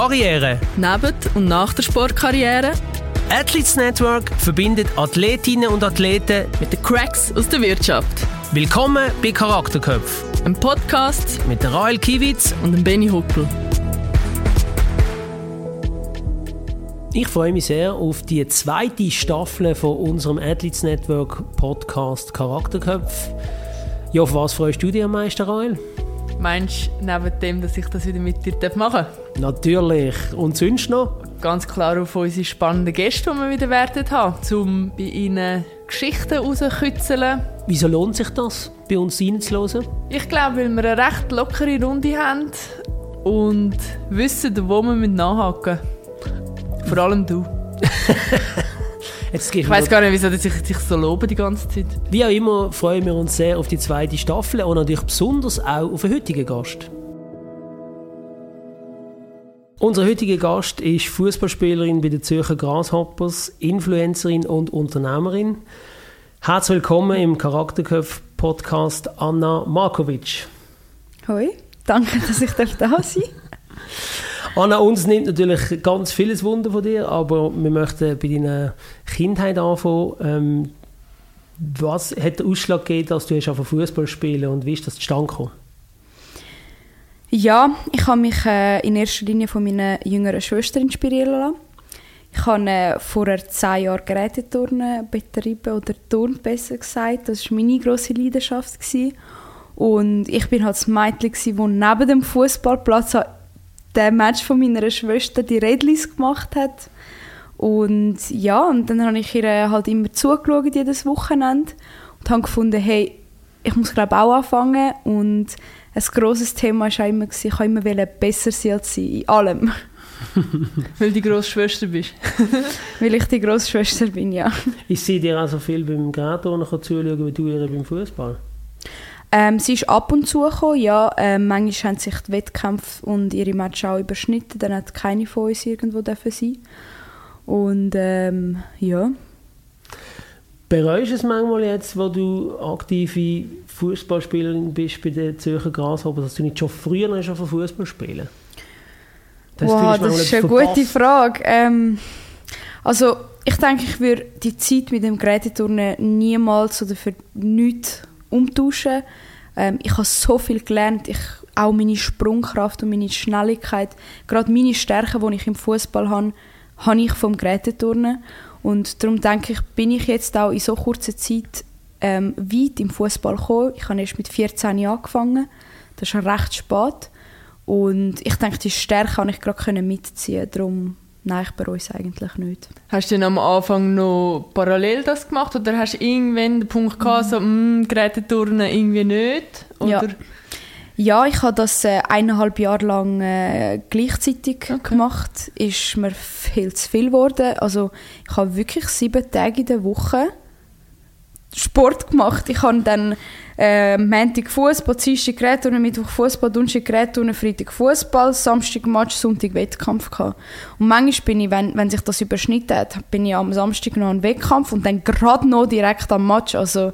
Karriere. Neben und nach der Sportkarriere. Athletes Network verbindet Athletinnen und Athleten mit den Cracks aus der Wirtschaft. Willkommen bei Charakterköpf. Ein Podcast mit Rael Kiewitz und dem Benny Huckel. Ich freue mich sehr auf die zweite Staffel von unserem Athletes Network Podcast Charakterköpf. Ja, auf was freust du dich am meisten, Rael? Meinst du, neben dem, dass ich das wieder mit dir machen darf? Natürlich. Und sonst noch? Ganz klar auf unsere spannenden Gäste, die wir wieder werden haben, um bei ihnen Geschichten rauszukitzeln. Wieso lohnt sich das, bei uns reinzuhören? Ich glaube, weil wir eine recht lockere Runde haben und wissen, wo wir nachhaken müssen. Vor allem du. ich weiß gar nicht, wieso ich sich so lobe die ganze Zeit. Wie auch immer freuen wir uns sehr auf die zweite Staffel und natürlich besonders auch auf den heutigen Gast. Unser heutiger Gast ist Fußballspielerin bei den Zürcher Grasshoppers, Influencerin und Unternehmerin. Herzlich willkommen im Charakterköpf Podcast Anna Markovic. Hoi, danke, dass ich da sein darf. Anna, uns nimmt natürlich ganz vieles Wunder von dir, aber wir möchten bei deiner Kindheit anfangen. Ähm, was hat der Ausschlag gegeben, dass du auf Fußball spielen und wie ist das zustande gekommen? Ja, ich habe mich äh, in erster Linie von meiner jüngeren Schwester inspirieren lassen. Ich habe äh, vorher zehn Jahre Geräteturnen betrieben, oder Turn besser gesagt. Das war meine grosse Leidenschaft. Und ich bin halt das Mädchen, das neben dem Fußballplatz der Match von meiner Schwester die Redlis gemacht hat. Und ja, und dann habe ich ihr halt immer zugeschaut jedes Wochenende und habe gefunden, hey, ich muss glaube auch anfangen und ein grosses Thema war immer, ich wollte immer besser sein als sie, in allem. Weil du die grosse Schwester bist. Weil ich die grosse Schwester bin, ja. Ich sehe dir also viel beim Gradturnen zuschauen, wie du ihr beim Fußball. Ähm, sie ist ab und zu gekommen, ja. Ähm, manchmal haben sich die Wettkämpfe und ihre Matches auch überschnitten. Dann hat keine von uns irgendwo dürfen sein. Und ähm, ja. Bereust du es manchmal jetzt, wo du aktive Fußballspielerin bist bei den Zürcher Grasshopper, dass du nicht schon früher schon von Fußball spielen? Das, wow, das ist eine verpasst. gute Frage. Ähm, also ich denke, ich würde die Zeit mit dem Geräteturnen niemals oder für nichts umtauschen. Ähm, ich habe so viel gelernt. Ich, auch meine Sprungkraft und meine Schnelligkeit, gerade meine Stärken, die ich im Fußball habe, habe ich vom Geräteturnen. Und darum denke ich, bin ich jetzt auch in so kurzer Zeit ähm, weit im Fußball gekommen. Ich habe erst mit 14 Jahren angefangen. Das ist recht spät. Und ich denke, die Stärke kann ich gerade mitziehen. Darum Nein, ich bereue es eigentlich nicht. Hast du denn am Anfang noch parallel das gemacht oder hast du irgendwann den Punkt gehabt, so, mm, Geräteturnen irgendwie nicht? Oder? Ja. ja, ich habe das äh, eineinhalb Jahre lang äh, gleichzeitig okay. gemacht. Ist mir viel zu viel geworden. Also ich habe wirklich sieben Tage in der Woche Sport gemacht. Ich habe dann äh, Montag Fußball, Dienstag Gerätturnen, Mittwoch Fußball, Donnerstag Gerätturnen, Freitag Fußball, Samstag Match, Sonntag Wettkampf gehabt. Und manchmal bin ich, wenn, wenn sich das überschnitten hat, bin ich am Samstag noch im Wettkampf und dann gerade noch direkt am Match. Also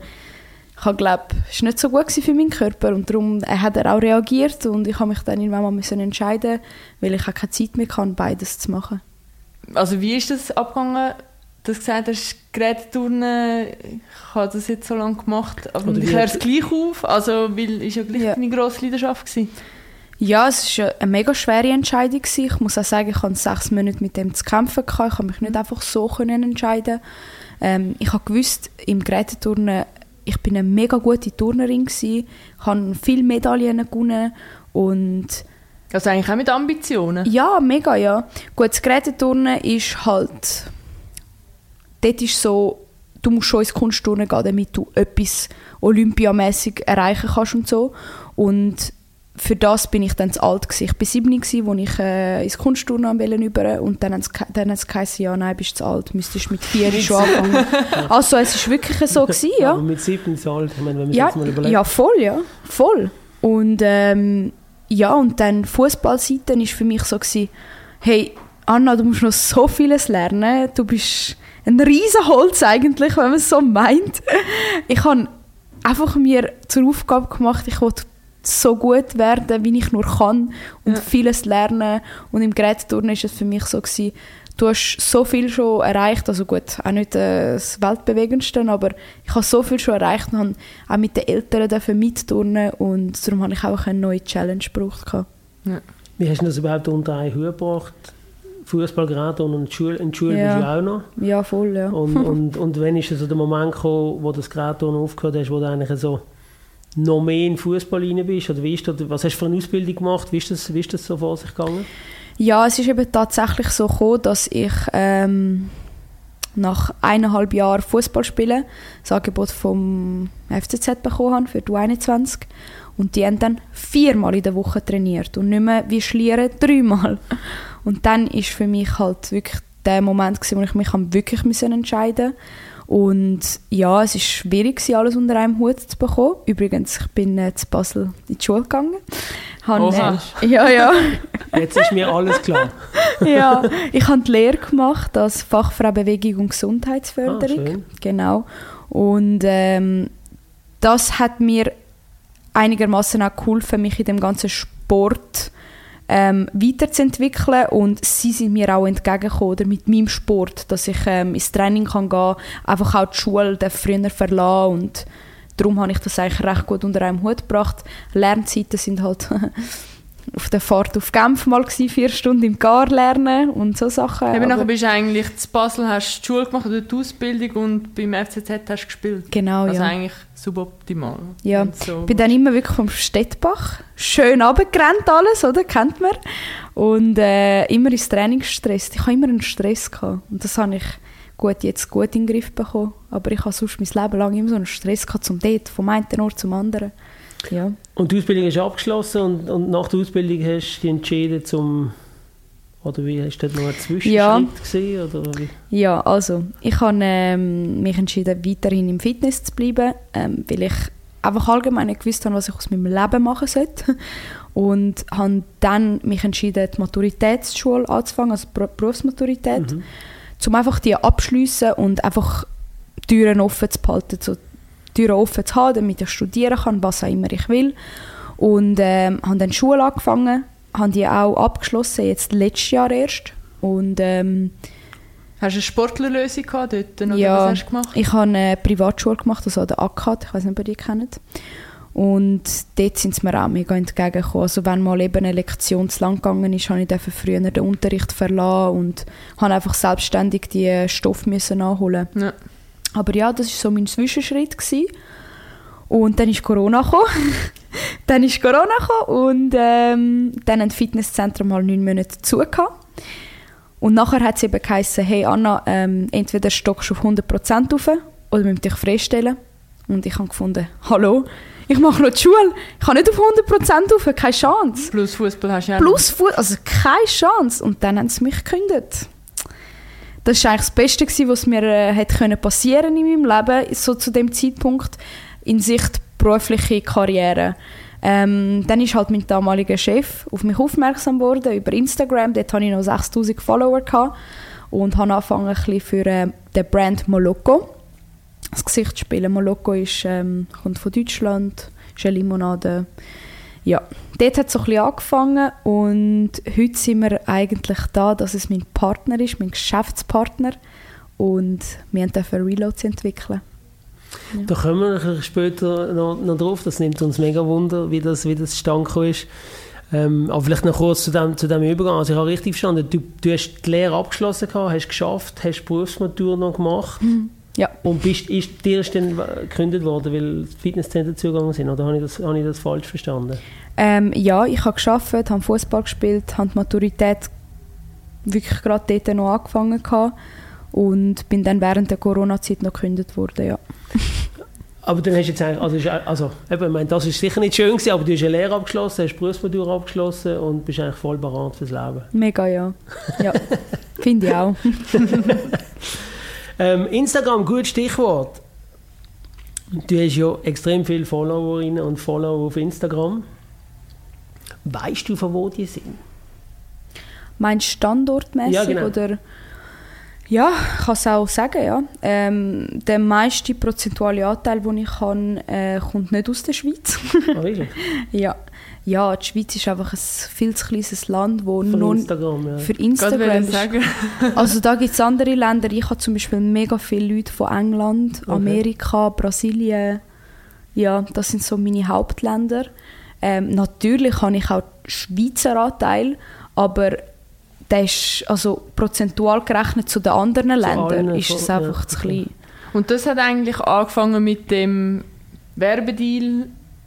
ich glaube, es war nicht so gut für meinen Körper und darum hat er auch reagiert und ich habe mich dann irgendwann mal müssen entscheiden, weil ich keine Zeit mehr hatte, beides zu machen. Also wie ist das abgegangen? Du hast gesagt, hast Geräteturnen, ich habe das jetzt so lange gemacht, aber Oder ich höre es gleich auf, also, weil es ja gleich ja. deine grosse Leidenschaft war. Ja, es war eine mega schwere Entscheidung. Ich muss auch sagen, ich hatte sechs Monate mit dem zu kämpfen. Gehabt. Ich konnte mich nicht einfach so entscheiden. Ähm, ich habe gewusst, im Geräteturnen, ich bin eine mega gute Turnerin gewesen. Ich habe viele Medaillen gewonnen und also eigentlich auch mit Ambitionen? Ja, mega, ja. Gut, das Geräteturnen ist halt dort ist so, du musst schon ins Kunstturnen gehen, damit du etwas olympiamäßig erreichen kannst und so. Und für das bin ich dann zu alt gewesen. Ich war 7 gewesen, als ich äh, ins Kunstturnen über und dann hat es geheißen, ja, nein, bist zu alt, müsstest mit 4 schon anfangen. also es war wirklich so gewesen, ja. Aber mit 7 zu alt, ich meine, wenn man ja, jetzt mal überlegt. Ja, voll, ja, voll. Und ähm, ja, und dann Fußballseite ist für mich so gewesen, hey, Anna, du musst noch so vieles lernen, du bist ein Riesenholz eigentlich, wenn man es so meint. Ich habe einfach mir zur Aufgabe gemacht, ich wollte so gut werden, wie ich nur kann und ja. vieles lernen. Und im Gerätturnen ist es für mich so gewesen, du hast so viel schon erreicht, also gut, auch nicht das Weltbewegendste, aber ich habe so viel schon erreicht und habe auch mit den Eltern mitturnen und darum habe ich auch eine neue Challenge gebraucht. Ja. Wie hast du das überhaupt unter einen Hut gebracht? Fußball gerade und in die Schule, in die Schule ja. bist du auch noch. Ja, voll, ja. Und, und, und wann ist so der Moment gekommen, wo das gerade aufgehört hast, wo du eigentlich so noch mehr in Fußball rein bist? Oder wie ist das, was hast du für eine Ausbildung gemacht? Wie ist das, wie ist das so vor sich gegangen? Ja, es ist eben tatsächlich so gekommen, dass ich ähm, nach eineinhalb Jahren Fußball spielen das Angebot vom FCZ bekommen habe für die 21 und die haben dann viermal in der Woche trainiert und nicht mehr wie Schlieren dreimal. Und dann ist für mich halt wirklich der Moment gewesen, wo ich mich wirklich entscheiden musste. Und ja, es war schwierig, alles unter einem Hut zu bekommen. Übrigens, ich bin äh, zu Basel in die Schule gegangen. Habe, äh, ja, ja. Jetzt ist mir alles klar. ja, ich habe die Lehre gemacht als Fachfrau Bewegung und Gesundheitsförderung. Ah, genau. Und ähm, das hat mir einigermaßen auch geholfen, mich in dem ganzen Sport ähm, weiterzuentwickeln und sie sind mir auch entgegengekommen oder mit meinem Sport, dass ich ähm, ins Training kann gehen kann, einfach auch die Schule früher verlassen und darum habe ich das eigentlich recht gut unter einem Hut gebracht. Lernzeiten sind halt auf der Fahrt auf Genf mal gewesen, vier Stunden im Gar lernen und so Sachen. Eben nachher bist du eigentlich zu Basel, hast die Schule gemacht oder die Ausbildung und beim FCZ hast du gespielt. Genau, also ja. eigentlich suboptimal. Ja, so. ich bin dann immer wirklich vom Städtbach schön runtergerannt alles, oder? Kennt man. Und äh, immer ins Training gestresst. Ich habe immer einen Stress gehabt und das habe ich gut, jetzt gut in den Griff bekommen. Aber ich habe sonst mein Leben lang immer so einen Stress gehabt, zum dort, vom einen Ort zum anderen. Ja. Und die Ausbildung ist abgeschlossen und, und nach der Ausbildung hast du dich entschieden zum oder wie hast du noch einen Zwischenschritt ja. gesehen? Oder wie? Ja, also ich habe ähm, mich entschieden, weiterhin im Fitness zu bleiben, ähm, weil ich einfach allgemein nicht gewusst habe, was ich aus meinem Leben machen sollte. Und habe dann mich entschieden, die Maturitätsschule anzufangen, also Berufsmaturität, mhm. um einfach die abschließen und einfach Türen offen zu behalten, so Türen offen zu haben, damit ich studieren kann, was auch immer ich will. Und ähm, habe dann Schule angefangen, habe die auch abgeschlossen, jetzt letztes Jahr erst. Und, ähm, Hast du eine Sportlerlösung gehabt dort? Oder ja, was hast du gemacht? ich habe eine Privatschule gemacht, also an der ACAD, ich weiß nicht, ob ihr die kennt. Und dort sind sie mir auch mega entgegengekommen. Also wenn mal eben eine Lektion zu lang gegangen ist, habe ich früher den Unterricht verlassen und habe einfach selbstständig die Stoff müssen nachholen. Ja. Aber ja, das war so mein Zwischenschritt. Gewesen. Und dann ist Corona gekommen. dann ist Corona gekommen und ähm, dann ein Fitnesszentrum mal neun Monate zu Und nachher hat es eben geheißen, hey Anna, ähm, entweder stockst du auf 100% rauf oder wir müssen dich freistellen. Und ich habe gefunden, hallo, ich mache noch die Schule, ich kann nicht auf 100% rauf, keine Chance. Plus Fußball hast du ja Plus Fußball, also keine Chance. Und dann haben sie mich gekündigt das war eigentlich das Beste, was mir äh, passieren in meinem Leben, so zu dem Zeitpunkt, in Sicht berufliche Karriere. Ähm, dann ist halt mein damaliger Chef auf mich aufmerksam geworden über Instagram. Dort hatte ich noch 6000 Follower gehabt und habe angefangen, ein für äh, den Brand Moloko das Gesicht zu spielen. Moloko ist, ähm, kommt von Deutschland, ist eine Limonade ja, dort hat es so ein bisschen angefangen und heute sind wir eigentlich da, dass es mein Partner ist, mein Geschäftspartner und wir dürfen Reloads entwickeln. Ja. Da kommen wir später noch, noch drauf, das nimmt uns mega Wunder, wie das, wie das zustande ist. Ähm, aber vielleicht noch kurz zu dem, zu dem Übergang. Also ich habe richtig verstanden, du, du hast die Lehre abgeschlossen, gehabt, hast geschafft, hast Berufsmatur noch gemacht. Mhm. Ja. Und bist, ist dir dann gekündigt worden, weil Fitnesszentren zugegangen sind? Oder habe ich das, habe ich das falsch verstanden? Ähm, ja, ich habe gearbeitet, habe Fußball gespielt, habe die Maturität wirklich gerade dort noch angefangen gehabt und bin dann während der Corona-Zeit noch gekündigt worden, ja. Aber dann hast du jetzt eigentlich, also, also eben, ich meine, das ist sicher nicht schön gewesen, aber du hast eine Lehre abgeschlossen, hast Berufsmatur abgeschlossen und bist eigentlich voll bereit fürs Leben. Mega, ja. Ja, finde ich auch. Ähm, Instagram, gutes Stichwort. Du hast ja extrem viele Followerinnen und Follower auf Instagram. Weißt du, von wo die sind? Mein Standortmäßig ja, genau. oder? Ja, ich kann es auch sagen, ja. Ähm, der meiste prozentuale Anteil, den ich habe, äh, kommt nicht aus der Schweiz. oh, wirklich? Ja. Ja, die Schweiz ist einfach ein viel zu kleines Land, wo für nur Instagram, ja. für Instagram ist. sagen. Also da gibt es andere Länder. Ich habe zum Beispiel mega viele Leute von England, Okay. Amerika, Brasilien. Ja, das sind so meine Hauptländer. Ähm, natürlich habe ich auch den Schweizer Anteil, aber der ist also prozentual gerechnet zu den anderen Ländern allen ist es einfach ja, zu klein. Und das hat eigentlich angefangen mit dem Werbedeal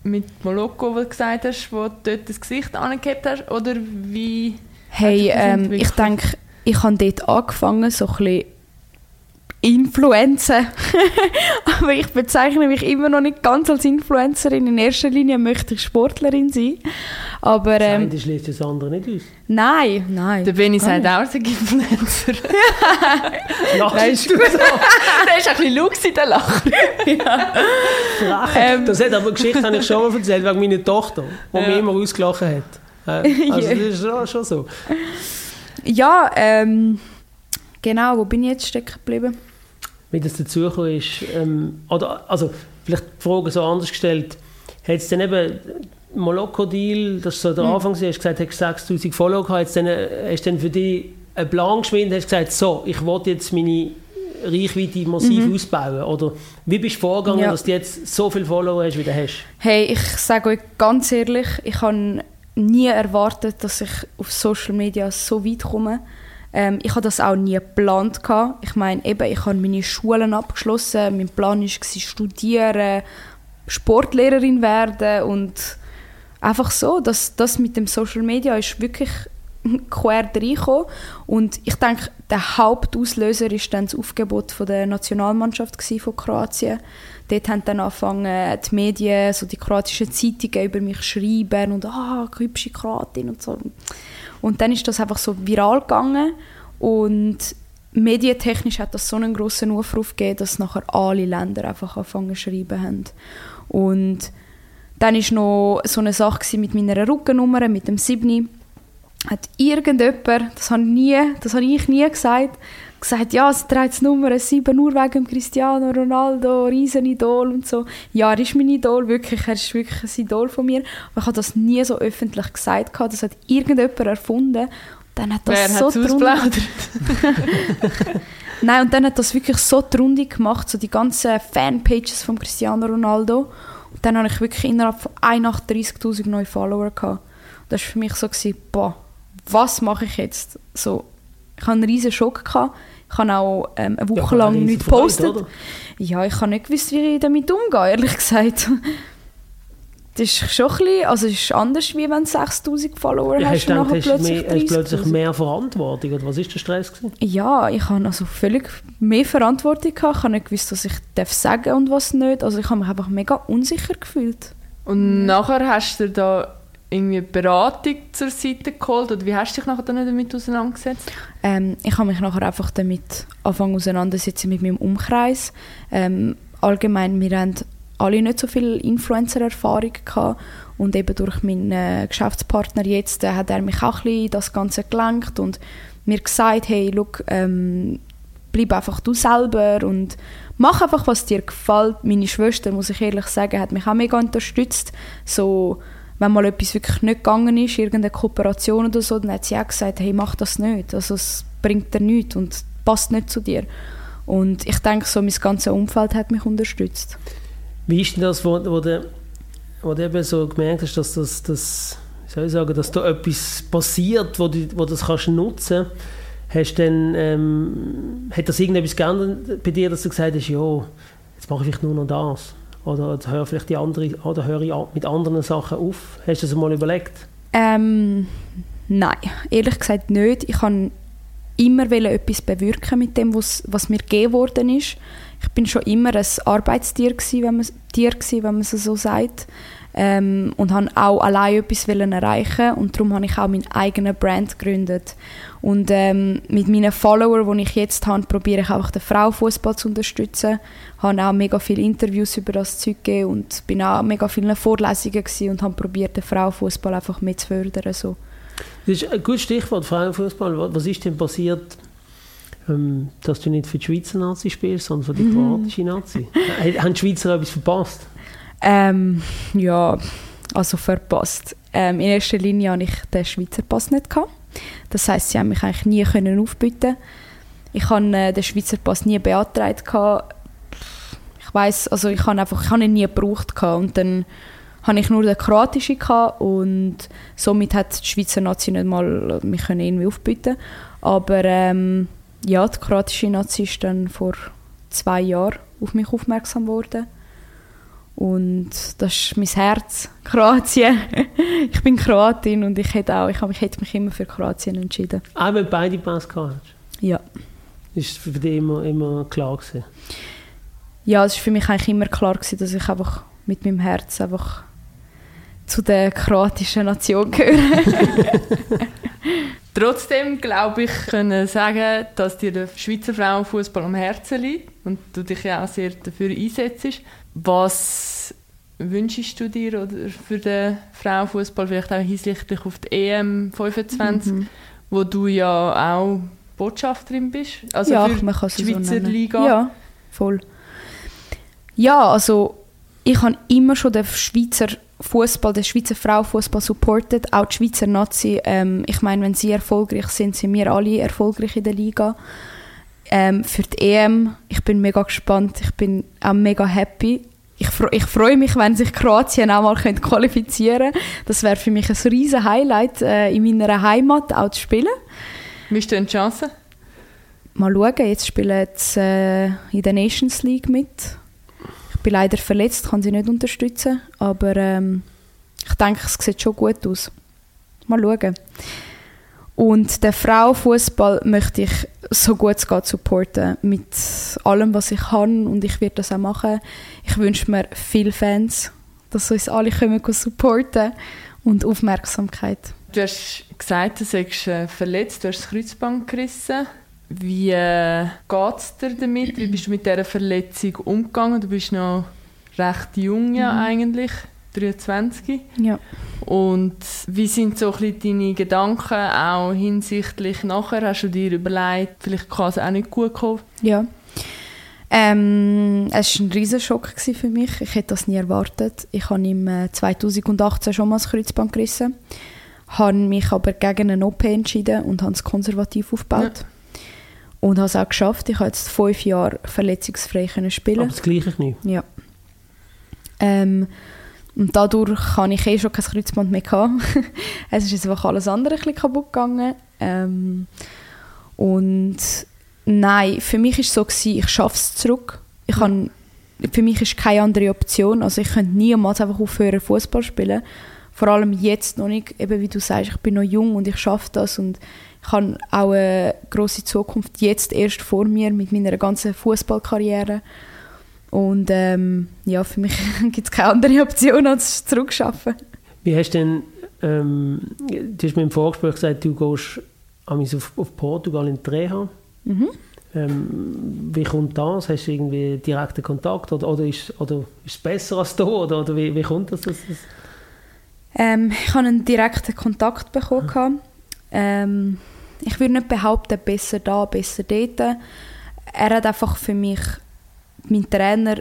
mit Moloko, wo du gesagt hast, wo du dort das Gesicht angehabt hast? Oder wie... Hey, ähm, ich denke, ich habe dort angefangen, so ein bisschen Influenzen. Aber ich bezeichne mich immer noch nicht ganz als Influencerin. In erster Linie möchte ich Sportlerin sein. Aber Das ähm, eine schließt das andere nicht aus. nein, nein. Der Benny sagt auch, er sei Influencer. Lachst du so? der ist ein bisschen laut gewesen, der Lacher. frech? Ähm. das hat aber eine Geschichte, habe ich schon mal erzählt, wegen meiner Tochter, die Ja. mich immer ausgelachen hat. Äh, Also Ja. das ist schon, schon so. Ja, ähm, genau. Wo bin ich jetzt stecken geblieben? Wie das dazugekommen ist, ähm, oder, also vielleicht die Frage so anders gestellt, hat es dann eben Moloko-Deal, das war so der Hm. Anfang, gewesen, hast gesagt, hast 6000 Follower gehabt, hast du dann, hast du dann für dich einen Plan geschmiedet, hast gesagt, so, ich will jetzt meine Reichweite massiv ausbauen, oder wie bist du vorgegangen, Mhm. Ja. dass du jetzt so viele Follower hast, wie du hast? Hey, ich sage euch ganz ehrlich, ich habe nie erwartet, dass ich auf Social Media so weit komme. Ähm, ich habe das auch nie geplant. gehabt. Ich meine, eben, ich habe meine Schulen abgeschlossen. Mein Plan war studieren, Sportlehrerin werden und einfach so, dass das mit dem Social Media ist wirklich quer reingekommen. Und ich denke, der Hauptauslöser ist dann das Aufgebot von der Nationalmannschaft von Kroatien. Dort haben dann angefangen, die Medien, so die kroatischen Zeitungen über mich schreiben und «Ah, hübsche Kroatin» und so. Und dann ist das einfach so viral gegangen und medientechnisch hat das so einen grossen Aufruf gegeben, dass nachher alle Länder einfach angefangen zu schreiben haben. Und dann war noch so eine Sache mit meiner Rückennummer, mit dem Sibni. Hat irgendjemand, das habe nie, das habe ich nie gesagt, gesagt, ja, sie trägt die Nummer 7 nur wegen Cristiano Ronaldo, Riesenidol und so. Ja, er ist mein Idol, wirklich, er ist wirklich ein Idol von mir. Aber ich habe das nie so öffentlich gesagt, gehabt, das hat irgendjemand erfunden. Und dann hat das Wer so ausplaudert? Nein, und dann hat das wirklich so die Runde gemacht, so die ganzen Fanpages von Cristiano Ronaldo. Und dann habe ich wirklich innerhalb von 31'000 neue Follower gehabt. Das war für mich so, gewesen, boah, was mache ich jetzt? So, ich hatte einen riesen Schock. Gehabt. Ich habe auch ähm, eine Woche Ja, lang eine nichts gepostet. Ja, ich habe nicht gewusst, wie ich damit umgehe, ehrlich gesagt. Das ist schon ein bisschen, also es ist anders, wie wenn du 6000 Follower Ja, hast hast du und gedacht, hast, du plötzlich mehr, hast plötzlich 30'000. mehr Verantwortung? Oder was war der Stress? Gewesen? Ja, ich habe also völlig mehr Verantwortung gehabt. Ich habe nicht gewusst, was ich darf sagen und was nicht. Also ich habe mich einfach mega unsicher gefühlt. Und nachher hast du da irgendwie Beratung zur Seite geholt? Oder wie hast du dich nachher dann damit auseinandergesetzt? Ähm, ich habe mich nachher einfach damit anfangen auseinandersetzen mit meinem Umkreis. Ähm, allgemein, wir haben alle nicht so viel Influencer-Erfahrung gehabt und eben durch meinen äh, Geschäftspartner jetzt äh, hat er mich auch ein bisschen das Ganze gelenkt und mir gesagt, hey, look, ähm, bleib einfach du selber und mach einfach, was dir gefällt. Meine Schwester, muss ich ehrlich sagen, hat mich auch mega unterstützt. So, wenn mal etwas wirklich nicht gegangen ist, irgendeine Kooperation oder so, dann hat sie auch gesagt, hey, mach das nicht. Also es bringt dir nichts und passt nicht zu dir. Und ich denke, so mein ganzes Umfeld hat mich unterstützt. Wie ist denn das, wo, wo, du, wo du eben so gemerkt hast, dass, das, das, wie soll ich sagen, dass da etwas passiert, wo du, wo das kannst nutzen kannst? Dann, ähm, hat das irgendetwas geändert bei dir, dass du gesagt hast, ja, jetzt mache ich nur noch das? Oder höre vielleicht die andere, oder höre ich mit anderen Sachen auf? Hast du das mal überlegt? Ähm, nein, ehrlich gesagt nicht. Ich kann immer etwas bewirken mit dem, was, was mir gegeben worden ist. Ich bin schon immer ein Arbeitstier gewesen, wenn man, Tier gewesen, wenn man es so sagt. Ähm, und habe auch allein etwas erreichen und darum habe ich auch meinen eigenen Brand gegründet. Und ähm, mit meinen Followern, die ich jetzt habe, probiere ich einfach den Frauenfußball zu unterstützen. Habe auch mega viele Interviews über das Zeug gegeben und bin auch mega vielen Vorlesungen und habe probiert, den Frauenfußball einfach mit zu fördern. So. Das ist ein gutes Stichwort, Frauenfußball. Was ist denn passiert ähm, dass du nicht für die Schweizer Nazi spielst, sondern für die mhm. kroatische Nazi. Haben die Schweizer etwas verpasst? Ähm, ja, also verpasst. Ähm, in erster Linie hatte ich den Schweizer Pass nicht. Gehabt. Das heisst, sie haben mich eigentlich nie können aufbieten Ich habe äh, den Schweizer Pass nie beantragt. Ich weiß, also ich habe einfach, ich habe ihn nie gebraucht und dann hatte ich nur den kroatischen und somit hat die Schweizer Nazi nicht mal mich können irgendwie aufbieten. Aber ähm, ja, die kroatische Nazi ist dann vor zwei Jahren auf mich aufmerksam geworden. Und das ist mein Herz, Kroatien. ich bin Kroatin und ich hätte, auch, ich, ich hätte mich immer für Kroatien entschieden. Auch wenn beide Pass gehabt Ja. Ist für dich immer, immer klar gewesen? Ja, es war für mich eigentlich immer klar gewesen, dass ich einfach mit meinem Herz einfach zu der kroatischen Nation gehöre. Trotzdem glaube ich, können sagen, dass dir der Schweizer Frauenfußball am Herzen liegt und du dich ja auch sehr dafür einsetzt. Was wünschst du dir oder für den Frauenfußball vielleicht auch hinsichtlich auf die EM 25, mhm. wo du ja auch Botschafterin bist? Also ja, für man kann die Schweizer so Liga. Ja, voll. Ja, also ich habe immer schon den Schweizer Fußball, den Schweizer Frauenfußball supportet, auch die Schweizer Nazi. Ähm, ich meine, wenn sie erfolgreich sind, sind wir alle erfolgreich in der Liga. Ähm, für die EM, ich bin mega gespannt, ich bin auch mega happy. Ich, ich freue mich, wenn sich Kroatien auch mal qualifizieren könnte. Das wäre für mich ein riesen Highlight, äh, in meiner Heimat auch zu spielen. Wie ist denn die Chance? Mal schauen, jetzt spielen sie äh, in der Nations League mit ich bin leider verletzt, kann sie nicht unterstützen, aber ähm, ich denke, es sieht schon gut aus. Mal schauen. Und den Frauenfußball möchte ich so gut es geht supporten. Mit allem, was ich kann. Und ich werde das auch machen. Ich wünsche mir viele Fans, dass uns alle können supporten und Aufmerksamkeit. Du hast gesagt, du seist äh, verletzt, du hast das Kreuzband gerissen. Wie äh, geht es dir damit? Wie bist du mit dieser Verletzung umgegangen? Du bist noch recht jung ja mhm. eigentlich, 23. Ja. Und wie sind so ein deine Gedanken auch hinsichtlich nachher? Hast du dir überlegt, vielleicht kann es auch nicht gut kommen? Ja. Ähm, es war ein riesiger Schock für mich. Ich hätte das nie erwartet. Ich habe im 2018 äh, schon mal das Kreuzband gerissen, habe mich aber gegen eine OP entschieden und habe es konservativ aufgebaut. Ja. Und habe es auch geschafft. Ich habe jetzt fünf Jahre verletzungsfrei können spielen. Aber das gleiche nicht? Ja. Ähm, und dadurch habe ich eh schon kein Kreuzband mehr gehabt. es ist jetzt einfach alles andere ein bisschen kaputt gegangen. Ähm, und nein, für mich war es so, gewesen, ich schaffe es zurück. Ich kann, für mich ist keine andere Option. Also ich könnte niemals einfach aufhören Fußball spielen. Vor allem jetzt noch nicht, eben wie du sagst, ich bin noch jung und ich schaffe das und ich habe auch eine große Zukunft jetzt erst vor mir mit meiner ganzen Fußballkarriere. Und ähm, ja, für mich gibt es keine andere Option als zurückschaffen. Wie hast du denn, ähm, du hast mir im Vorgespräch gesagt, du gehst auf, auf Portugal in die Reha. Mhm. Ähm, wie kommt das? Hast du irgendwie direkten Kontakt oder, oder, ist, oder ist es besser als du? Oder, oder wie, wie kommt das? Ähm, ich habe einen direkten Kontakt bekommen. Ähm, ich würde nicht behaupten, besser da, besser dort. Er hat einfach für mich, mein Trainer,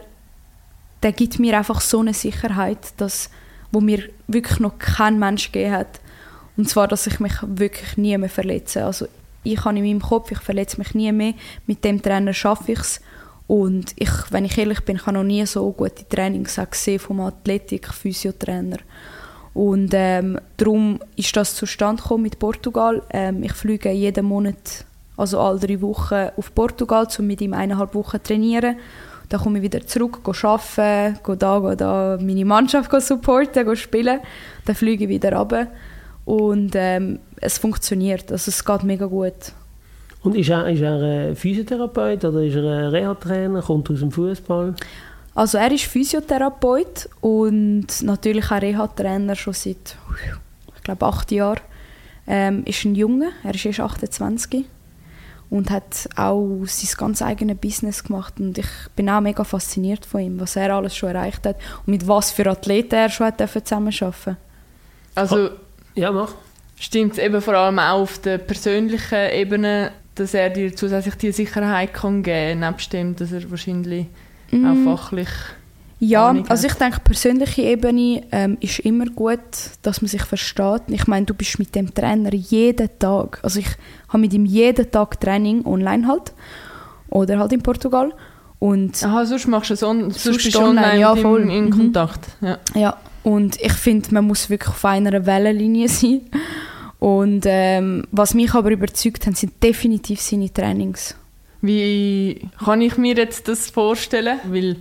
der gibt mir einfach so eine Sicherheit, dass, wo mir wirklich noch kein Mensch gegeben hat. Und zwar, dass ich mich wirklich nie mehr verletze. Also ich habe in meinem Kopf, ich verletze mich nie mehr. Mit dem Trainer schaffe ich es. Und ich, wenn ich ehrlich bin, ich noch nie so gute Trainings gesehen vom Athletik-Physiotrainer. Und ähm, darum ist das zustande gekommen mit Portugal. Ähm, ich fliege jeden Monat, also alle drei Wochen, auf Portugal, um mit ihm eineinhalb Wochen trainieren. Dann komme ich wieder zurück, gehe arbeiten, gehe da, gehe da meine Mannschaft supporten, gehe spielen. Dann fliege ich wieder runter. Und ähm, es funktioniert, also es geht mega gut. Und ist er, ist er ein Physiotherapeut oder ist er ein Reha-Trainer, kommt aus dem Fußball? Also er ist Physiotherapeut und natürlich auch Reha-Trainer schon seit, ich glaube, acht Jahren. Ähm, ist ein Junge, er ist erst 28 und hat auch sein ganz eigenes Business gemacht und ich bin auch mega fasziniert von ihm, was er alles schon erreicht hat und mit was für Athleten er schon hat zusammenarbeiten Also, ja, mach. Stimmt es eben vor allem auch auf der persönlichen Ebene, dass er dir zusätzlich die Sicherheit kann geben kann, nebst dem, dass er wahrscheinlich Mm. auch fachlich Ja, also ich denke, persönliche Ebene ähm, ist immer gut, dass man sich versteht. Ich meine, du bist mit dem Trainer jeden Tag, also ich habe mit ihm jeden Tag Training online halt, oder halt in Portugal. Und Aha, sonst machst du es on, sonst, Sonst bist online, online ja, voll. in Mhm. Kontakt. Ja. Ja, und ich finde, man muss wirklich auf einer Wellenlinie sein. Und ähm, was mich aber überzeugt hat, sind definitiv seine Trainings. Wie kann ich mir jetzt das vorstellen? Weil,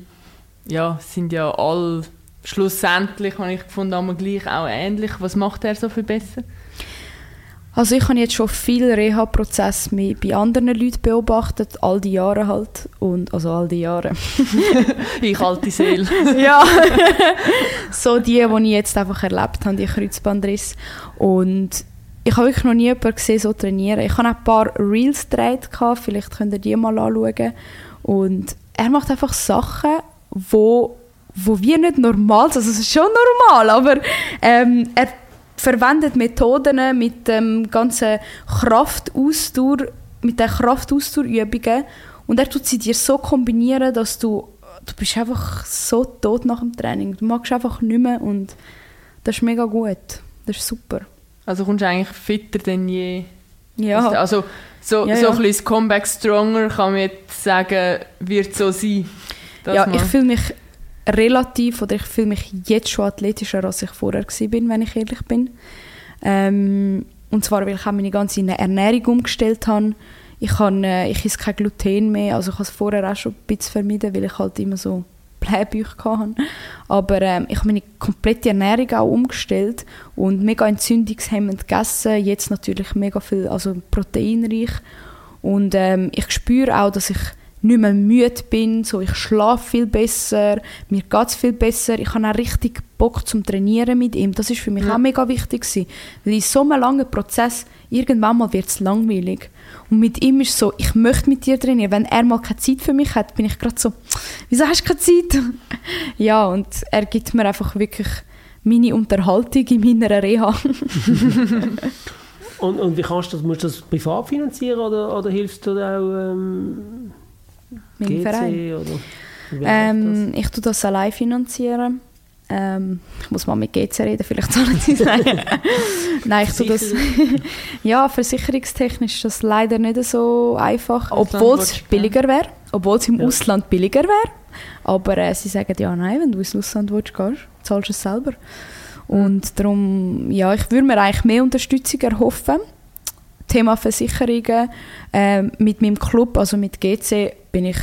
ja, sind ja alle schlussendlich, habe ich gefunden, aber gleich auch ähnlich. Was macht er so viel besser? Also ich habe jetzt schon viele Reha-Prozesse bei anderen Leuten beobachtet, all die Jahre halt. Und, also all die Jahre. Ich alte Seele. ja. so die, die ich jetzt einfach erlebt habe, die Kreuzbandriss. Und ich habe wirklich noch nie jemanden gesehen, so trainieren. Ich habe ein paar Reels gedreht, vielleicht könnt ihr die mal anschauen. Und er macht einfach Sachen, wo, wo wir nicht normal sind. Also es ist schon normal, aber ähm, er verwendet Methoden mit dem ganzen Kraftausdauer, mit den Kraftausdauerübungen und er tut sie dir so kombinieren, dass du du bist einfach so tot nach dem Training. Du magst einfach nicht mehr und das ist mega gut. Das ist super. Also kommst du eigentlich fitter denn je. Ja, Also so, Ja, so ja. ein bisschen Comeback Stronger kann man jetzt sagen, wird so sein. Dass ja man- ich fühle mich relativ oder ich fühle mich jetzt schon athletischer, als ich vorher bin, wenn ich ehrlich bin. Ähm, und zwar, weil ich auch meine ganze Ernährung umgestellt habe. Ich, kann, äh, ich esse kein Gluten mehr, also ich habe es vorher auch schon ein bisschen vermieden, weil ich halt immer so Blähbücher hatte. Aber ähm, ich habe meine komplette Ernährung auch umgestellt und mega entzündungshemmend gegessen. Jetzt natürlich mega viel, also proteinreich. Und ähm, ich spüre auch, dass ich nicht mehr müde bin, so ich schlafe viel besser, mir geht es viel besser, ich habe auch richtig Bock zum Trainieren mit ihm. Das ist für mich Ja. auch mega wichtig gewesen, weil in so einem langen Prozess irgendwann mal wird es langweilig. Und mit ihm ist es so, ich möchte mit dir trainieren. Wenn er mal keine Zeit für mich hat, bin ich gerade so, wieso hast du keine Zeit? ja, und er gibt mir einfach wirklich meine Unterhaltung in meiner Reha. Und, und wie kannst du das? Musst du das privat finanzieren oder, oder hilfst du da auch ähm, Mein GC Verein. Ähm, ich tue das allein finanzieren. Ähm, ich muss mal mit GC reden, vielleicht sollen sie sagen. Nein, ich tue das. ja, versicherungstechnisch ist das leider nicht so einfach. Obwohl es billiger wäre. Obwohl es im Ja. Ausland billiger wäre. Aber äh, sie sagen ja, nein, wenn du ins Ausland willst, gehst, zahlst du es selber. Und darum, ja, ich würde mir eigentlich mehr Unterstützung erhoffen. Thema Versicherungen. Ähm, mit meinem Club, also mit GC, bin ich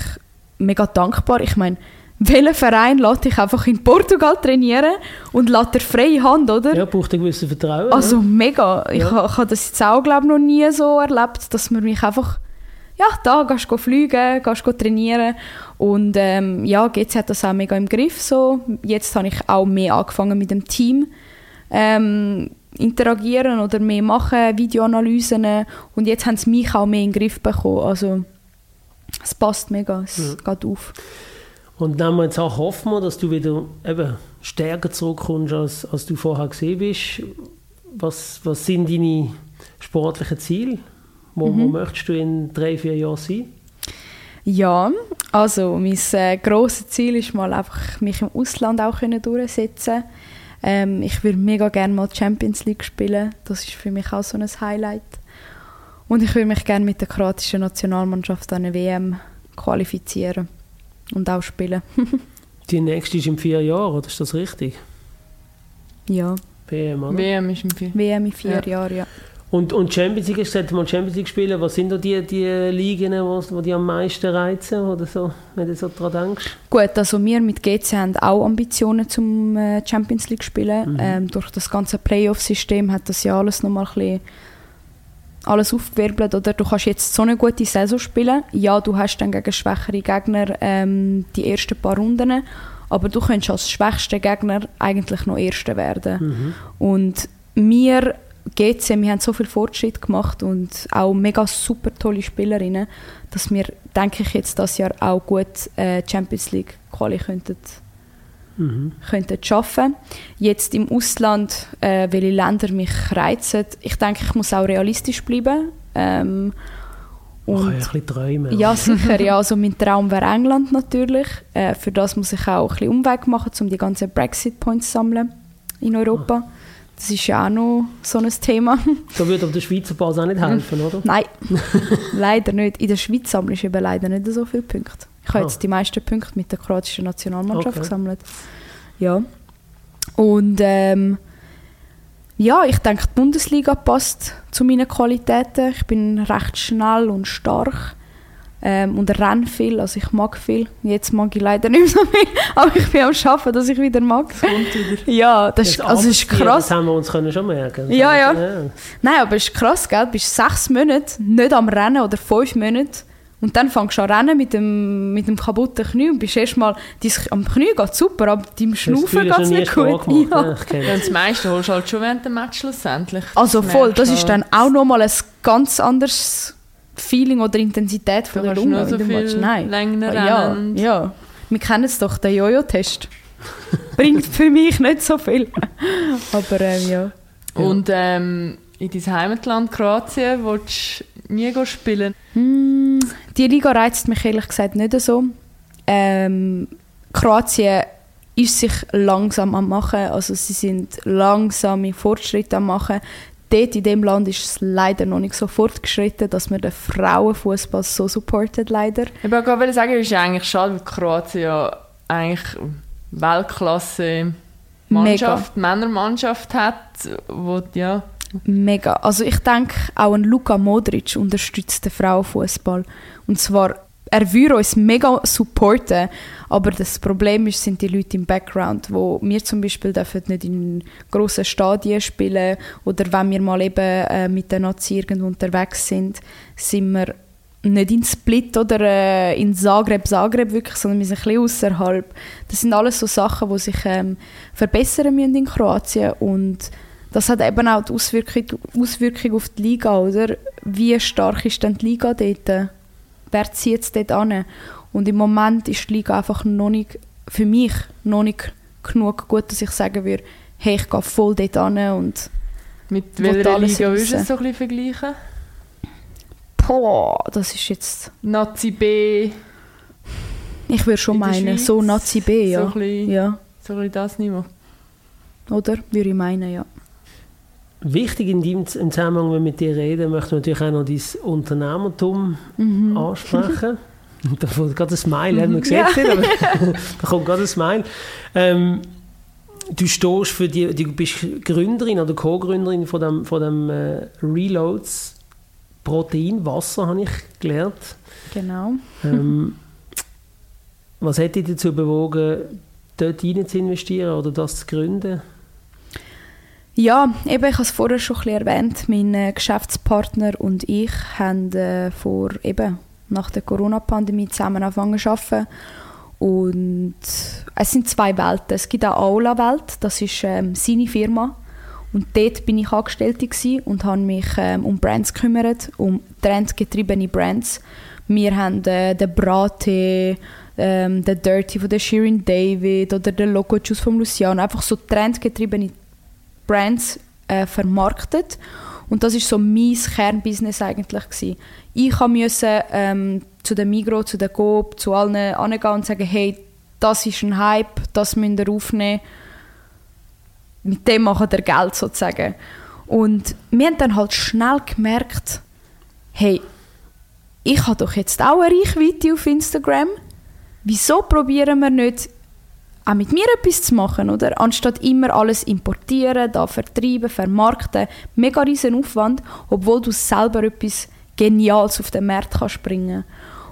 mega dankbar. Ich meine, welcher Verein lässt dich einfach in Portugal trainieren und lässt dir freie Hand, oder? Ja, braucht ein gewisses Vertrauen. Also mega. Ich Ja. ich habe das jetzt auch, glaube noch nie so erlebt, dass man mich einfach, ja, da gehst du fliegen, gehst du trainieren und ähm, ja, GC hat das auch mega im Griff so. Jetzt habe ich auch mehr angefangen mit dem Team ähm, interagieren oder mehr machen, Videoanalysen und jetzt haben sie mich auch mehr den Griff bekommen. Also es passt mega, es Ja. geht auf. Und dann jetzt auch hoffen wir, dass du wieder eben stärker zurückkommst, als, als du vorher gesehen bist. Was, was sind deine sportlichen Ziele? Wo, Mhm. wo möchtest du in drei, vier Jahren sein? Ja, also mein äh, grosses Ziel ist mal einfach, mich im Ausland auch können durchsetzen ähm, Ich würde mega gerne mal Champions League spielen. Das ist für mich auch so ein Highlight. Und ich würde mich gerne mit der kroatischen Nationalmannschaft an eine WM qualifizieren und auch spielen. Die nächste ist in vier Jahren, oder ist das richtig? Ja, PM, oder? WM ist im Vier. WM in vier Ja. Jahren, ja. Und, und Champions League, hast du gesagt, mal Champions League spielen, was sind da die, die Ligen, die am meisten reizen, oder so, wenn du so dran denkst? Gut, also wir mit GC haben auch Ambitionen zum äh, Champions League spielen. Mhm. Ähm, durch das ganze Playoff-System hat das ja alles nochmal ein bisschen alles aufgewirbelt. Oder du kannst jetzt so eine gute Saison spielen. Ja, du hast dann gegen schwächere Gegner ähm, die ersten paar Runden, aber du könntest als schwächster Gegner eigentlich noch Erster werden. Mhm. Und wir, GC, wir haben so viel Fortschritt gemacht und auch mega super tolle Spielerinnen, dass wir, denke ich, jetzt das Jahr auch gut äh, Champions League Quali könnten, Mhm. könnten schaffen. Jetzt im Ausland, äh, welche Länder mich reizen, ich denke, ich muss auch realistisch bleiben. Ähm, Man kann Und ja ein bisschen träumen. ja, sicher. Ja, also mein Traum wäre England natürlich. Äh, für das muss ich auch ein bisschen Umweg machen, um die ganzen Brexit-Points zu sammeln in Europa. Das ist ja auch noch so ein Thema. Da würde aber der Schweizer Pass auch nicht helfen, oder? Nein, leider nicht. In der Schweiz sammelst du eben leider nicht so viele Punkte. Ich habe Ah. jetzt die meisten Punkte mit der kroatischen Nationalmannschaft Okay. gesammelt. Ja. Und ähm, ja, ich denke, die Bundesliga passt zu meinen Qualitäten. Ich bin recht schnell und stark ähm, und renne viel, also ich mag viel. Jetzt mag ich leider nicht mehr so viel, aber ich bin am Schaffen, dass ich wieder mag. Ja, das ist, also ist krass. Das haben wir uns können schon merken. Ja, ja. Nein, aber es ist krass, gell? Du bist sechs Monate nicht am Rennen oder fünf Monate und dann fängst du an rennen mit dem, mit dem kaputten Knie und bist erstmal, am Knie geht super, aber deinem Schnaufen geht es nicht gut. Ja. Ja. ich kenne Ja, und das. meiste holst du halt schon während dem Match schlussendlich. Also Das voll, das du ist halt. dann auch nochmal ein ganz anderes Feeling oder Intensität von der du Lunge. so Match. viel Nein. länger ja, ja, wir kennen es doch, der Jojo-Test. Bringt für mich nicht so viel. Aber ähm, ja. Und ähm, in dein Heimatland Kroatien willst du nie spielen. Hm, die Liga reizt mich ehrlich gesagt nicht so. Ähm, Kroatien ist sich langsam am machen, also sie sind langsame Fortschritte am machen. Dort in dem Land ist es leider noch nicht so fortgeschritten, dass man den Frauenfußball so supportet leider. Ich wollte gerade sagen, es ist eigentlich schade, weil Kroatien ja eigentlich Weltklasse Mannschaft, Männermannschaft hat, wo ja Mega. Also ich denke, auch ein Luka Modric unterstützt den Frauenfußball. Und zwar, er würde uns mega supporten, aber das Problem ist, sind die Leute im Background, wo wir zum Beispiel dürfen nicht in grossen Stadien spielen oder wenn wir mal eben äh, mit der Nazi irgendwo unterwegs sind, sind wir nicht in Split oder äh, in Zagreb, Zagreb wirklich, sondern wir sind ein bisschen außerhalb. Das sind alles so Sachen, die sich ähm, verbessern müssen in Kroatien und das hat eben auch die Auswirkung, Auswirkung auf die Liga, oder? Wie stark ist denn die Liga dort? Wer zieht es dort an? Und im Moment ist die Liga einfach noch nicht, für mich, noch nicht genug gut, dass ich sagen würde, hey, ich gehe voll dort an und mit welcher Liga würdest du es so ein bisschen vergleichen? boah, das ist jetzt, Nazi B, ich würde schon meinen, Schweiz so Nazi B, ja. so ein bisschen, ja. so ein bisschen das Niveau. Oder? Würde ich meinen, ja. Wichtig in im Zusammenhang, wenn wir mit dir reden, möchten wir natürlich auch noch dein Unternehmertum Mhm. ansprechen. Da kommt gerade ein Smile, haben wir gesehen, Ja. aber da kommt gerade ein Smile. Ähm, du stehst für die, du bist Gründerin oder Co-Gründerin von dem, von dem äh, Reloads Protein Wasser, habe ich gelernt. Genau. Ähm, was hat dich dazu bewogen, dort rein zu investieren oder das zu gründen? Ja, eben, ich habe es vorher schon ein erwähnt. Mein äh, Geschäftspartner und ich haben äh, vor eben nach der Corona-Pandemie zusammen angefangen zu arbeiten. Und es sind zwei Welten. Es gibt auch Aula-Welt, das ist ähm, seine Firma. Und dort bin ich Angestellte und habe mich ähm, um Brands gekümmert, um trendgetriebene Brands. Wir haben äh, den Brattee, ähm, den Dirty von der Shirin David oder den Loco Juice von Luciano. Einfach so trendgetriebene Brands äh, vermarktet. Und das ist so mein Kernbusiness eigentlich gewesen. Ich musste ähm, zu den Migros, zu den Coop, zu allen angehen und sagen, hey, das ist ein Hype, das müsst ihr aufnehmen. Mit dem machen ihr Geld sozusagen. Und wir haben dann halt schnell gemerkt, hey, ich habe doch jetzt auch eine Reichweite auf Instagram. Wieso probieren wir nicht auch mit mir etwas zu machen, oder? Anstatt immer alles importieren, da vertreiben, vermarkten. Mega riesen Aufwand, obwohl du selber etwas Geniales auf den Markt kannst bringen.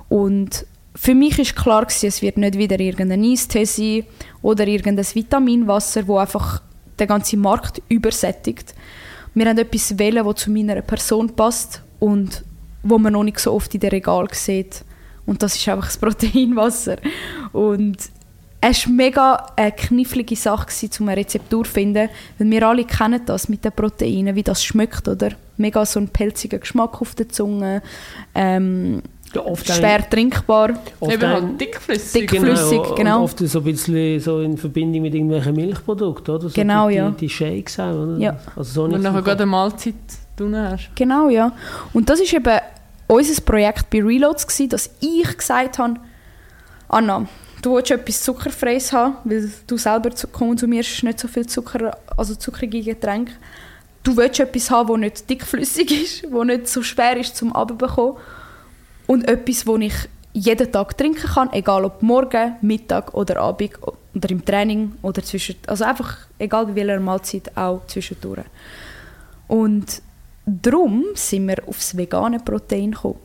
Und für mich ist klar es wird nicht wieder irgendein Eistee sein oder irgendein Vitaminwasser, wo einfach den ganzen Markt übersättigt. Wir haben etwas wählen, das zu meiner Person passt und wo man noch nicht so oft in den Regal sieht. Und das ist einfach das Proteinwasser. Und es war mega eine knifflige Sache, um eine Rezeptur zu finden. Weil wir alle kennen das mit den Proteinen, wie das schmeckt, oder? Mega so ein pelziger Geschmack auf der Zunge. Ähm, Ja, oft schwer trinkbar. oft Eben ein- halt dickflüssig. Dick- flüssig, und genau. Oft so ein bisschen so in Verbindung mit irgendwelchen Milchprodukten, oder? So Genau, die, ja. Die, die Shakes auch, oder? Ja. Also so Und nachher gerade eine Mahlzeit drin hast. Genau, ja. Und das ist eben unser Projekt bei Reloads, gewesen, dass ich gesagt habe, Anna, du willst etwas Zuckerfreies haben, weil du selber konsumierst nicht so viel Zucker, also zuckerige Getränke. Du willst etwas haben, das nicht dickflüssig ist, das nicht so schwer ist zum Abbekommen und etwas, das ich jeden Tag trinken kann, egal ob morgen, Mittag oder Abend oder im Training oder zwischen, also einfach egal bei welcher Mahlzeit auch zwischendurch. Und darum sind wir aufs vegane Protein gekommen,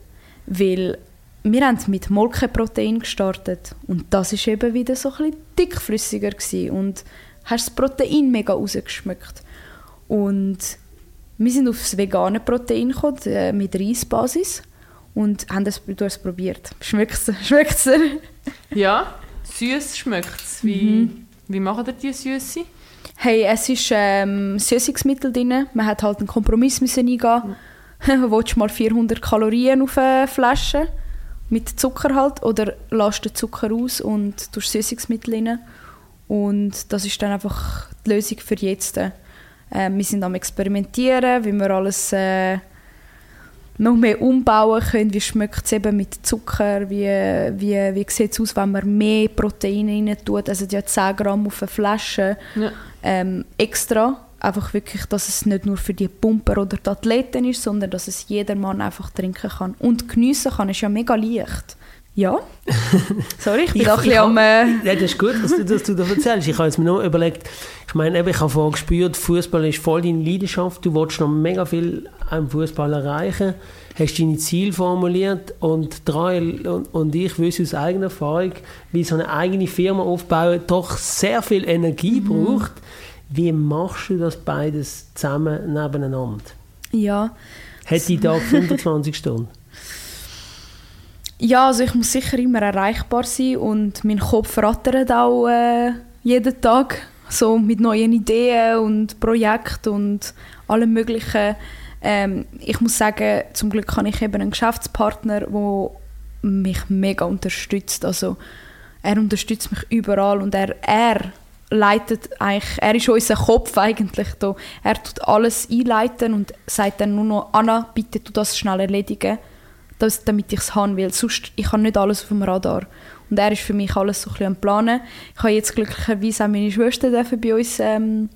weil wir haben mit Molkenprotein gestartet und das ist eben wieder so ein dickflüssiger gewesen und hast das Protein mega rausgeschmeckt. Und wir sind aufs vegane Protein gekommen, äh, mit Reisbasis und haben das, du hast es probiert. Schmeckt es dir? Ja, süß schmeckt es. Wie, mhm. wie machen ihr die Süße? Hey, es ist ähm, Süßungsmittel drin. Man hat halt einen Kompromiss müssen eingehen. Mhm. Willst du mal 400 Kalorien auf eine Flasche? Mit Zucker halt oder lässt den Zucker aus und tust Süßungsmittel rein. Und das ist dann einfach die Lösung für jetzt. Äh, wir sind am experimentieren, wie wir alles äh, noch mehr umbauen können. Wie schmeckt es eben mit Zucker? Wie, wie, wie sieht es aus, wenn man mehr Proteine rein tut? Also ja 10 Gramm auf eine Flasche ja. ähm, extra einfach wirklich, dass es nicht nur für die Pumper oder die Athleten ist, sondern dass es jeder Mann einfach trinken kann. Und geniessen kann, ist ja mega leicht. Ja. Sorry, ich bin ich, ein bisschen am... Äh ja, das ist gut, dass du, dass du das erzählst. Ich habe jetzt mir nur überlegt, ich meine, ich habe vorher gespürt, Fußball ist voll deine Leidenschaft, du willst noch mega viel am Fußball erreichen, hast deine Ziele formuliert und drei und, und ich wissen aus eigener Erfahrung, wie so eine eigene Firma aufbauen doch sehr viel Energie mhm. braucht wie machst du das beides zusammen nebeneinander? Ja. Hat die Tag 25 Stunden? Ja, also ich muss sicher immer erreichbar sein und mein Kopf rattert auch äh, jeden Tag so mit neuen Ideen und Projekten und allem Möglichen. Ähm, ich muss sagen, zum Glück habe ich eben einen Geschäftspartner, der mich mega unterstützt. Also er unterstützt mich überall und er, er leitet eigentlich, er ist unser Kopf eigentlich da. Er tut alles einleiten und sagt dann nur noch, Anna, bitte tu das schnell erledigen, das, damit ich es haben will. Sonst, ich habe nicht alles auf dem Radar. Und er ist für mich alles so ein bisschen am Planen. Ich habe jetzt glücklicherweise auch meine Schwester bei uns ähm,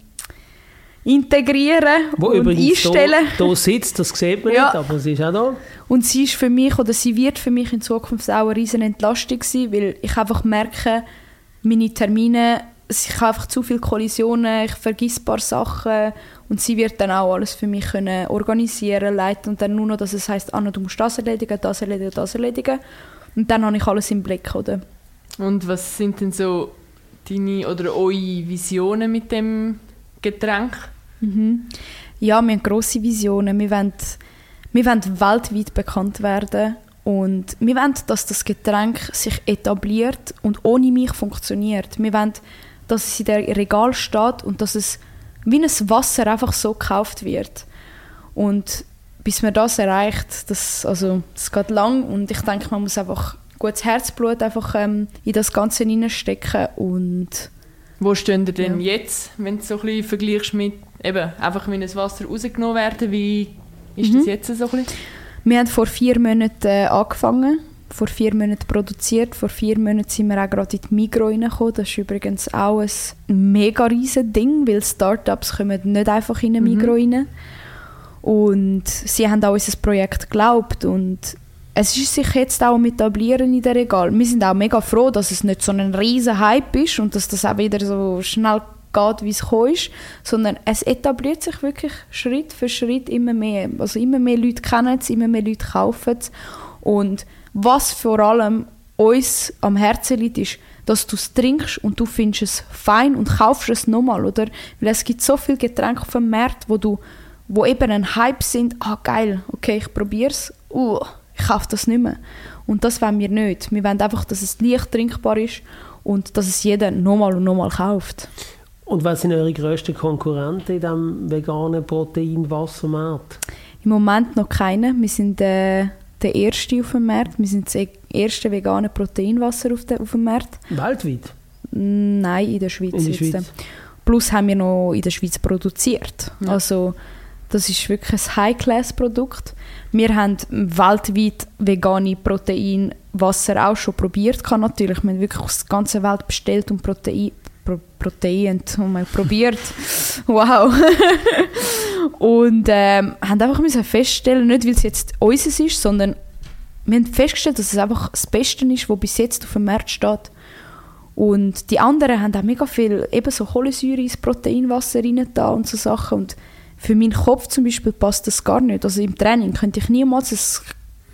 integrieren Wo und einstellen. Wo hier sitzt, das sieht man ja. nicht, aber sie ist auch da. Und sie ist für mich, oder sie wird für mich in Zukunft auch eine riesen Entlastung sein, weil ich einfach merke, meine Termine ich habe einfach zu viele Kollisionen, ich vergesse ein paar Sachen und sie wird dann auch alles für mich können organisieren, leiten und dann nur noch, dass es heißt, Anna, du musst das erledigen, das erledigen, das erledigen und dann habe ich alles im Blick, oder? Und was sind denn so deine oder eure Visionen mit dem Getränk? Mhm. Ja, wir haben grosse Visionen. Wir wollen, wir wollen weltweit bekannt werden und wir wollen, dass das Getränk sich etabliert und ohne mich funktioniert. Wir wollen dass es in der Regal steht und dass es wie ein Wasser einfach so gekauft wird. Und bis man das erreicht, das, also, das geht lang und ich denke, man muss einfach gutes Herzblut einfach ähm, in das Ganze hineinstecken und wo stehen ihr denn ja. jetzt, wenn du so ein bisschen vergleichst mit eben einfach wenn das Wasser rausgenommen werden, wie ist mhm. das jetzt so ein bisschen? Wir haben vor vier Monaten äh, angefangen vor vier Monaten produziert. Vor vier Monaten sind wir auch gerade in die Migros reingekommen. Das ist übrigens auch ein mega riesen Ding, weil Startups kommen nicht einfach in eine mhm. Migros rein. Und sie haben auch unser Projekt geglaubt und es ist sich jetzt auch mit etablieren in der Regal. Wir sind auch mega froh, dass es nicht so ein riesen Hype ist und dass das auch wieder so schnell geht, wie es ist, sondern es etabliert sich wirklich Schritt für Schritt immer mehr. Also immer mehr Leute kennen es, immer mehr Leute kaufen es und was vor allem uns am Herzen liegt, ist, dass du es trinkst und du findest es fein und kaufst es nochmal, oder? Weil es gibt so viele Getränke auf dem Markt, wo du wo eben ein Hype sind, ah geil, okay, ich probiere es, uh, ich kaufe das nicht mehr. Und das wollen wir nicht. Wir wollen einfach, dass es leicht trinkbar ist und dass es jeder nochmal und nochmal kauft. Und was sind eure grössten Konkurrenten in diesem veganen Proteinwassermarkt? Im Moment noch keine. Wir sind äh, der erste auf dem Markt. Wir sind das erste vegane Proteinwasser auf, de, auf dem Markt. Weltweit? Nein, in der Schweiz. In der Schweiz. Plus haben wir noch in der Schweiz produziert. Ja. Also Das ist wirklich ein High-Class-Produkt. Wir haben weltweit vegane Protein, Wasser auch schon probiert. Kann natürlich, wir haben wirklich aus der ganzen Welt bestellt und Protein, Pro, Protein und mal probiert. wow. und ähm, haben einfach müssen feststellen, nicht weil es jetzt unseres ist, sondern wir haben festgestellt, dass es einfach das Beste ist, was bis jetzt auf dem Markt steht. Und die anderen haben auch mega viel eben so Kohlensäure ins Proteinwasser rein da und so Sachen. Und für meinen Kopf zum Beispiel passt das gar nicht. Also im Training könnte ich niemals ein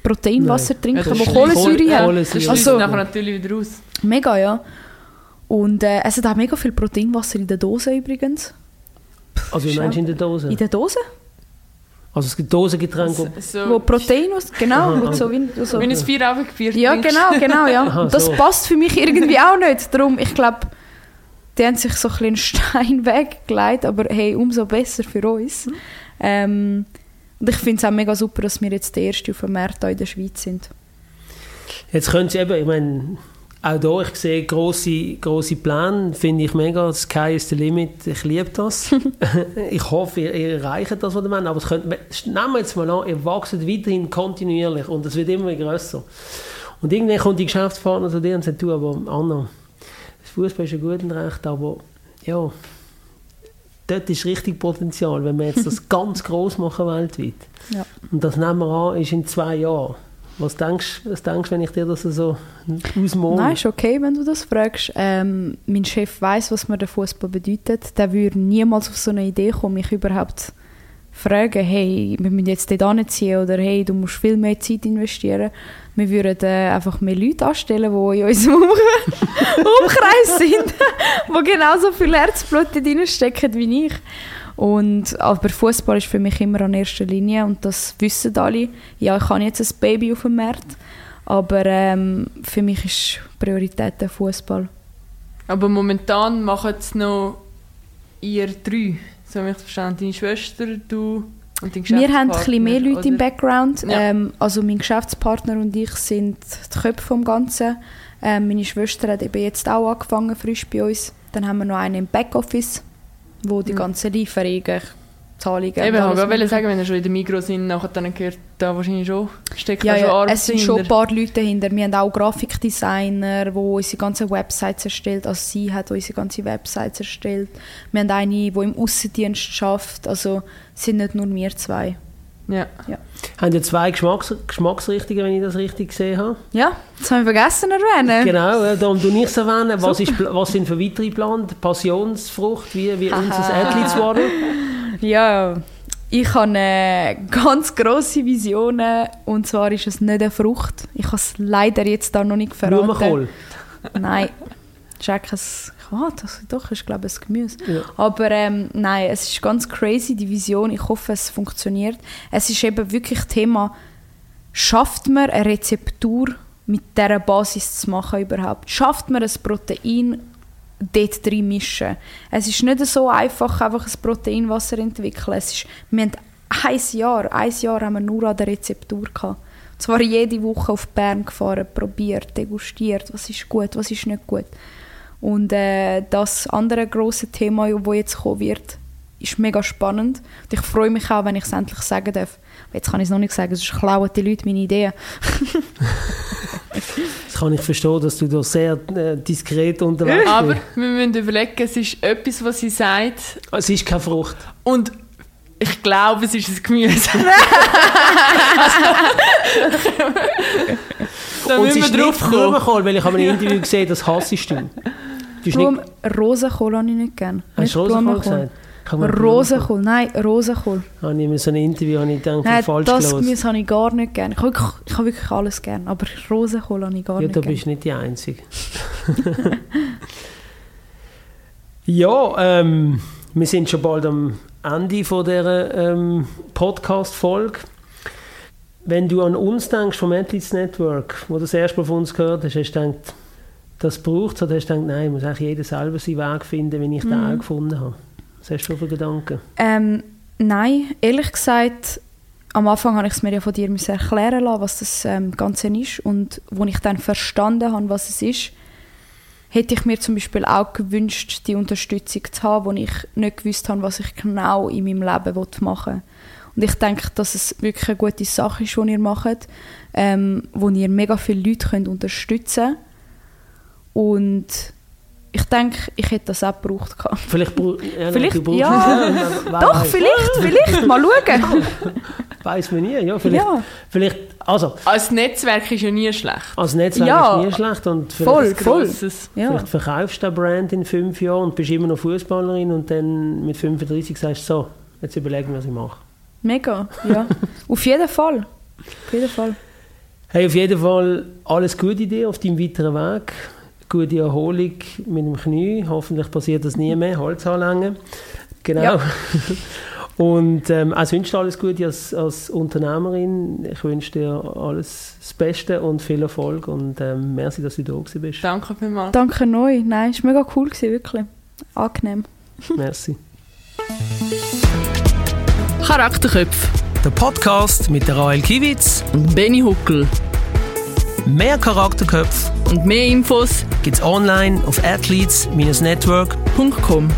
Proteinwasser Nein. trinken, Ja, das wo. Kohlensäure Kohl- hat. Kohlensäure. Das Also- nachher natürlich wieder aus. Mega, ja. Und äh, es hat auch mega viel Proteinwasser in der Dose übrigens. Also wie meinst du in der Dose? In der Dose? Also es gibt Dosengetränke, So, wo- Protein, genau, Aha, wo so wie, so. wenn du ein Feierabendbier Ja, trinkst. genau, genau, ja. Aha, das so. passt für mich irgendwie auch nicht. Darum, ich glaube, die haben sich so ein bisschen einen Stein weggelegt, aber hey, umso besser für uns. Ähm, und ich finde es auch mega super, dass wir jetzt der Erste auf dem Markt in der Schweiz sind. Jetzt können Sie eben, ich meine, auch da, ich sehe grosse, grosse Pläne, finde ich mega, Sky is the limit, ich liebe das. ich hoffe, ihr, ihr erreicht das, was ihr meint, aber es könnte, nehmen wir jetzt mal an, ihr wächst weiterhin kontinuierlich und es wird immer grösser. Und irgendwann kommt die Geschäftspartner zu dir und sagt, du, aber Anna, das Fußball ist ja gut und recht, aber ja, dort ist richtig Potenzial, wenn wir jetzt das ganz groß machen weltweit. Ja. Und das nehmen wir an, ist in zwei Jahren. Was denkst du, was denkst, wenn ich dir das so ausmale? Nein, ist okay, wenn du das fragst. Ähm, mein Chef weiß, was mir der Fußball bedeutet. Der würde niemals auf so eine Idee kommen, mich überhaupt fragen, hey, wir müssen jetzt dort hinziehen oder hey, du musst viel mehr Zeit investieren. Wir würden äh, einfach mehr Leute anstellen, die in unserem Um- Umkreis sind, die genauso viel Herzblut dort reinstecken wie ich. Und, aber Fußball ist für mich immer an erster Linie und das wissen alle. Ja, ich habe jetzt ein Baby auf dem Markt, aber ähm, für mich ist Priorität der Fußball. Aber momentan machen es noch ihr drei. So habe ich es verstanden. Deine Schwester, du und dein Wir haben ein bisschen mehr Geschäftspartner, Leute im oder? Background. Ja. Ähm, also mein Geschäftspartner und ich sind die Köpfe vom Ganzen. Ähm, meine Schwester hat eben jetzt auch angefangen, frisch bei uns. Dann haben wir noch einen im Backoffice, wo die Mhm. ganzen Lieferungen, Zahlungen Eben, ich alles wollte sagen, wenn ihr schon in der Migros sind, nachher dann gehört da wahrscheinlich schon, steckt Ja, da schon ja, Arbeit es sind schon ein paar Leute dahinter. Wir haben auch Grafikdesigner, die unsere ganzen Websites erstellt. Also sie hat unsere ganze Websites erstellt. Wir haben eine, die im Außendienst schafft. Also es sind nicht nur wir zwei. Ja. Haben ja zwei Geschmacks Geschmacksrichtungen, wenn ich das richtig gesehen habe. Ja, das haben wir vergessen zu erwähnen. Genau, äh, darum du nichts erwähnen. Was, ist, was sind für weitere Pläne? Passionsfrucht, wie, wie unser Athletes Waddle? Ja, ich habe eine ganz grosse Vision und zwar ist es nicht eine Frucht. Ich habe es leider jetzt da noch nicht verraten. Blumenkohl. Nein, check es. Ah, das doch ist glaube ich ein Gemüse. Ja. Aber ähm, nein, es ist ganz crazy die Vision. Ich hoffe, es funktioniert. Es ist eben wirklich Thema. Schafft man eine Rezeptur mit dieser Basis zu machen überhaupt? Schafft man ein Protein dort drin mischen? Es ist nicht so einfach, einfach ein Proteinwasser zu entwickeln. Es ist, wir haben ein Jahr, ein Jahr haben wir nur an der Rezeptur gehabt. Zwar jede Woche auf Bern gefahren, probiert, degustiert, was ist gut, was ist nicht gut. Und äh, das andere große Thema, das jetzt kommen wird, ist mega spannend. Und ich freue mich auch, wenn ich es endlich sagen darf. Jetzt kann ich es noch nicht sagen, sonst klauen die Leute meine Ideen. Das kann ich verstehen, dass du da sehr äh, diskret unterwegs bist. Aber wir müssen überlegen, es ist etwas, was sie sagt Es ist keine Frucht. und ich glaube, es ist ein Gemüse. da Und es müssen ist wir drauf nicht kommen. Blumenkohl, weil ich habe in einem Interview gesehen, das hassest du. Blumen Rosenkohl habe ich nicht gerne. hast du Rosenkohl gesagt? Rosenkohl, nein, Rosenkohl. Habe ich in so einem Interview habe ich gedacht, Nein, falsch das gelesen. Gemüse habe ich gar nicht gerne. Ich habe wirklich, ich habe wirklich alles gerne, aber Rosenkohl habe ich gar Ja, nicht gerne. bist du nicht die Einzige. ja, ähm, wir sind schon bald am Ende von dieser ähm, Podcast-Folge. Wenn du an uns denkst, vom Athletes Network, wo du das erste Mal von uns gehört hast, hast du gedacht, das braucht es, oder hast du gedacht, nein, muss eigentlich jeder selber seinen Weg finden, wie ich den Mhm. auch gefunden habe. Was hast du für Gedanken? Ähm, nein, ehrlich gesagt, am Anfang habe ich es mir ja von dir müssen erklären lassen, was das ähm, Ganze ist. Und als ich dann verstanden habe, was es ist, hätte ich mir zum Beispiel auch gewünscht, die Unterstützung zu haben, wo ich nicht gewusst habe, was ich genau in meinem Leben machen will. Und ich denke, dass es wirklich eine gute Sache ist, die ihr macht, ähm, wo ihr mega viele Leute könnt unterstützen könnt. Und ich denke, ich hätte das auch gebraucht. Vielleicht, ja, Vielleicht, du brauchst ja. Doch, vielleicht, vielleicht, mal schauen. Weiß man nie, ja. Vielleicht, Ja. vielleicht, also, Als Netzwerk ist ja nie schlecht. als Netzwerk Ja. ist nie schlecht und Voll. vielleicht, Grosses. Ja. vielleicht verkaufst du den Brand in fünf Jahren und bist immer noch Fußballerin und dann mit 35 sagst du so, jetzt überlegen, was ich mache. Mega, ja. Auf jeden Fall. Auf jeden Fall. Hey, auf jeden Fall alles Gute dir auf deinem weiteren Weg. Gute Erholung mit dem Knie. Hoffentlich passiert das nie mehr. Holz anlängen. Genau. Ja. Und ähm, auch sonst alles Gute als, als Unternehmerin. Ich wünsche dir alles das Beste und viel Erfolg. Und ähm, merci, dass du da gewesen bist. Danke vielmals. Danke neu. Nein, es war mega cool, gewesen, wirklich. Angenehm. merci. Charakterköpfe Der Podcast mit der Rael Kiewitz. und Benny Huckel. Mehr Charakterköpfe Und mehr Infos gibt's online auf athletes-network.com. .com.